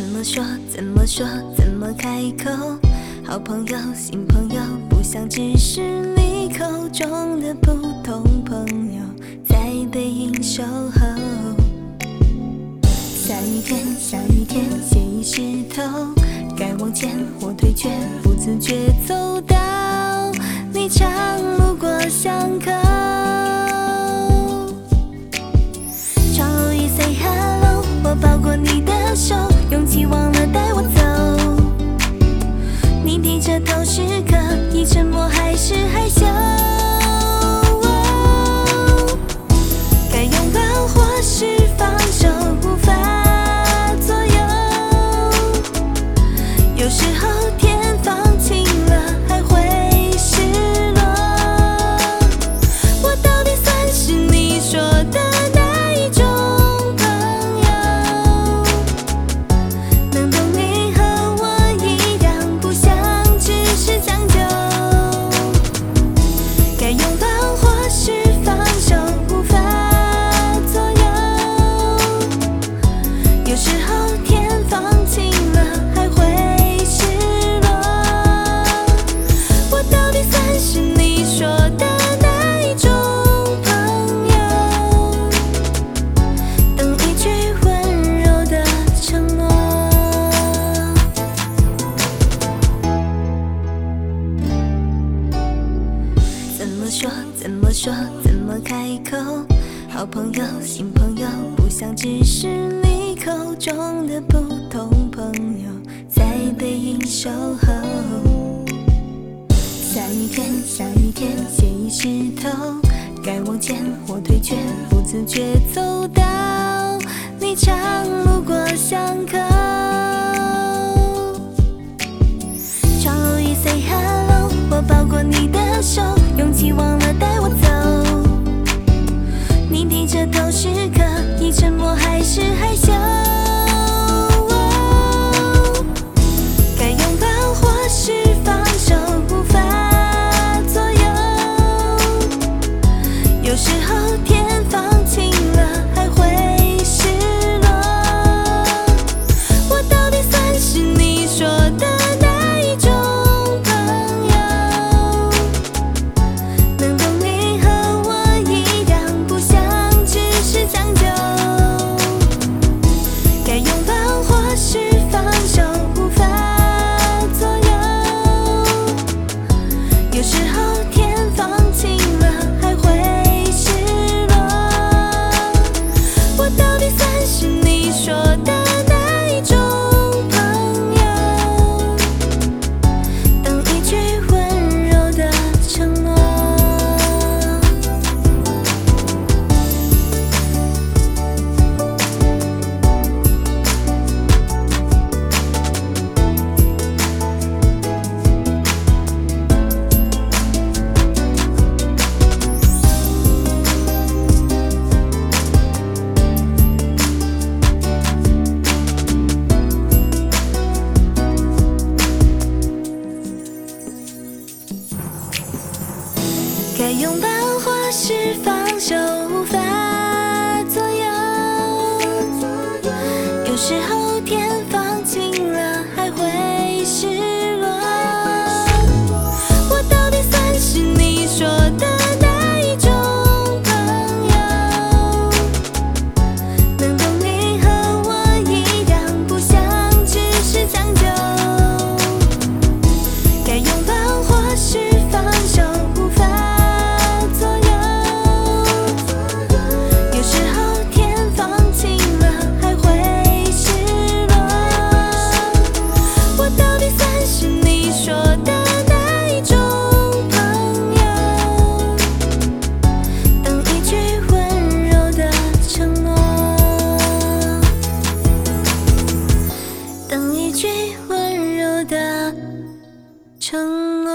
怎么说？怎么说？怎么开口？好朋友，新朋友，不想只是你口中的普通朋友，在背影守候。下雨天，下雨天，鞋已湿透，该往前或退却，不自觉走到该拥说？怎么说？怎么开口？好朋友，新朋友，不想只是你口中的普通朋友，在背影守候。下雨天，下雨天，写意湿透，该往前或退却，不自觉走到你常路过巷口。窗后一 say hello，我抱过你的手，我还是害羞？有时该拥抱或是放手，无法承诺。